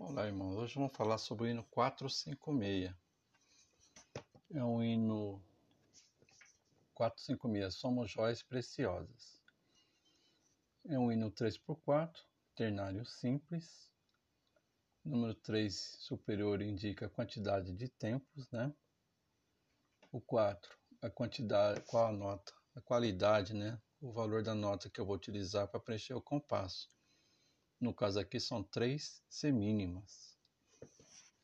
Olá, irmãos. Hoje vamos falar sobre o hino 456. É um hino 456, Somos Joias Preciosas. É um hino 3x4, ternário simples. Número 3 superior indica a quantidade de tempos, né? O 4, a quantidade, qual a nota, a qualidade, né? O valor da nota que eu vou utilizar para preencher o compasso. No caso aqui são três semínimas.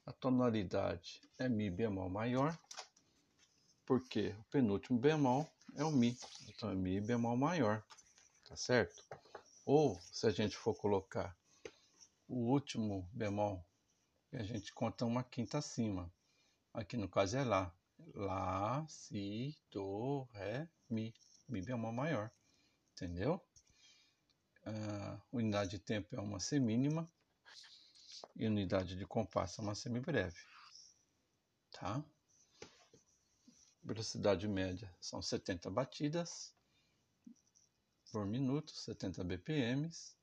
A tonalidade é Mi bemol maior, porque o penúltimo bemol é o Mi, então é Mi bemol maior, tá certo? Ou se a gente for colocar o último bemol, a gente conta uma quinta acima. Aqui no caso é Lá. Lá, Si, Do, Ré, Mi. Mi bemol maior, entendeu? A unidade de tempo é uma semínima e unidade de compasso é uma semibreve, tá? Velocidade média são 70 batidas por minuto, 70 BPMs,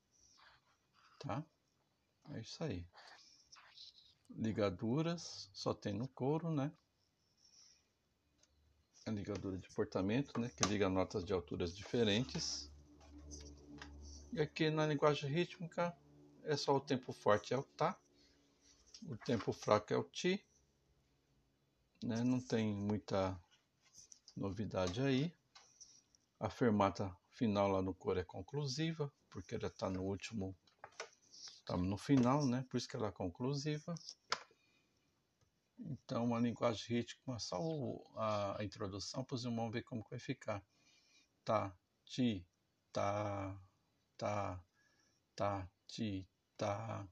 tá? É isso aí. Ligaduras só tem no couro, né? A ligadura de portamento, né? Que liga notas de alturas diferentes. E aqui na linguagem rítmica é só o tempo forte é o tá, o tempo fraco é o ti, né? não tem muita novidade aí. A fermata final lá no coro é conclusiva, porque ela está no último, está no final, né? Por isso que ela é conclusiva. Então, a linguagem rítmica, só a introdução, para os irmãos ver como vai ficar. Tá, ti, tá, tá, tá, ti, tá,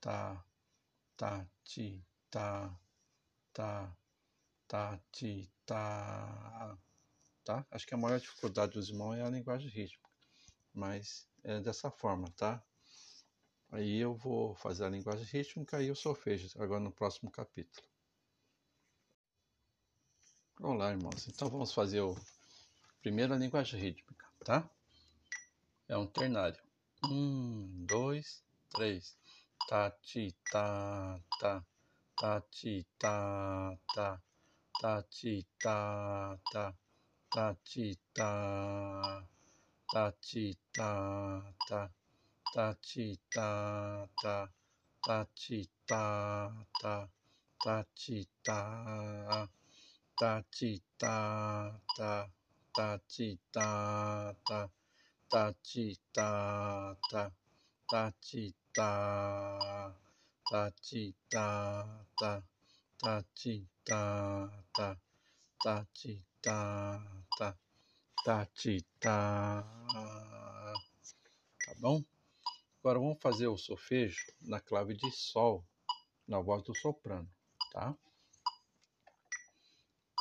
tá, tá, ti, tá, tá, tá, ti, tá, tá? Acho que a maior dificuldade dos irmãos é a linguagem rítmica, mas é dessa forma, tá? Aí eu vou fazer a linguagem rítmica e o solfejo, agora no próximo capítulo. Olá, irmãos. Então vamos fazer o primeiro a linguagem rítmica, tá? É um ternário. Um, dois, três. Tá, ti, tá, tá. Tá, ti, tá, tá. Tá, ti, tá, tá. Tá, ti, tá. Tá, ti, tá, tá. Tá, ti, tá, tá. Tá, ti, tá, tá. Tá, ti, tá. Tá, ti, tá, tá. Tá, ti, tá, tá ta chi ta ta ta chi ta ta chi ta ta ta chi ta ta ta chi ta ta ta chi ta tá bom? Agora vamos fazer o solfejo na clave de sol, na voz do soprano, tá?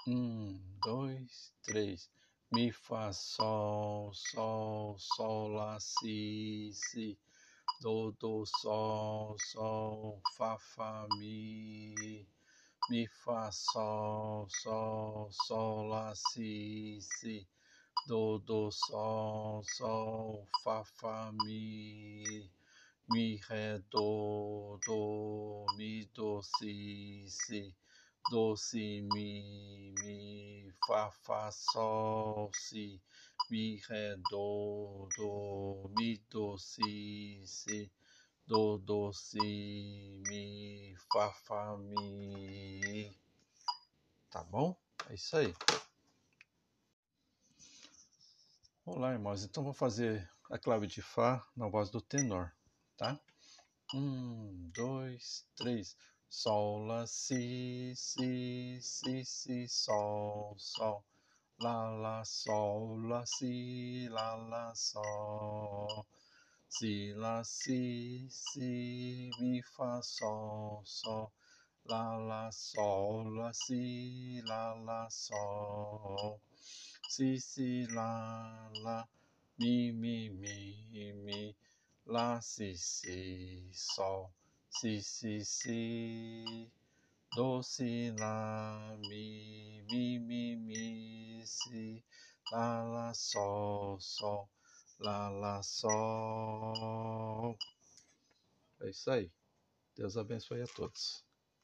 Um, dois, três. Mi, Fá, Sol, Sol, Sol, Lá, Si, Si, Do, Do, Sol, Sol, Fá, Fá, Mi, Mi, Fá, Sol, Sol, Sol, Lá, Si, Si, Do, Do, Sol, Sol, Fá, Fá, Mi, Mi, Ré, Do, Do, Mi, Do, Si, Si, do, si, mi, mi, fá, fá, sol, si, mi, ré, do, do, mi, do, si, si, do, do, si, mi, fá, fá, mi. Tá bom? É isso aí. Olá, irmãos. Então vou fazer a clave de Fá na voz do tenor, tá? Um, dois, três. Sol, lá, si, si, si, si, sol, sol. Lá, lá, sol, lá, si, lá, lá, sol. Si, lá, si, si, mi, fá, sol, sol. Lá, lá, sol, lá, si, lá, lá, sol. Si, si, lá, lá, mi, mi, mi, mi. Lá, si, si, sol si, si, si, do, si, lá, mi, mi, mi, mi, si, lá, lá, sol, sol, lá, lá, sol. É isso aí. Deus abençoe a todos.